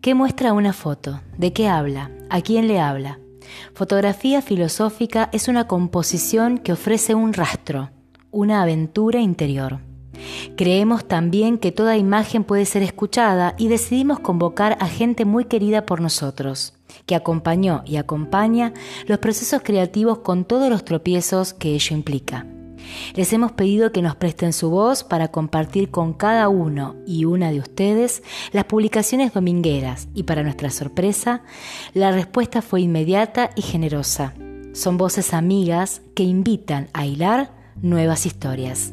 ¿Qué muestra una foto? ¿De qué habla? ¿A quién le habla? Fotografía filosófica es una composición que ofrece un rastro, una aventura interior. Creemos también que toda imagen puede ser escuchada y decidimos convocar a gente muy querida por nosotros, que acompañó y acompaña los procesos creativos con todos los tropiezos que ello implica. Les hemos pedido que nos presten su voz para compartir con cada uno y una de ustedes las publicaciones domingueras y para nuestra sorpresa, la respuesta fue inmediata y generosa. Son voces amigas que invitan a hilar nuevas historias.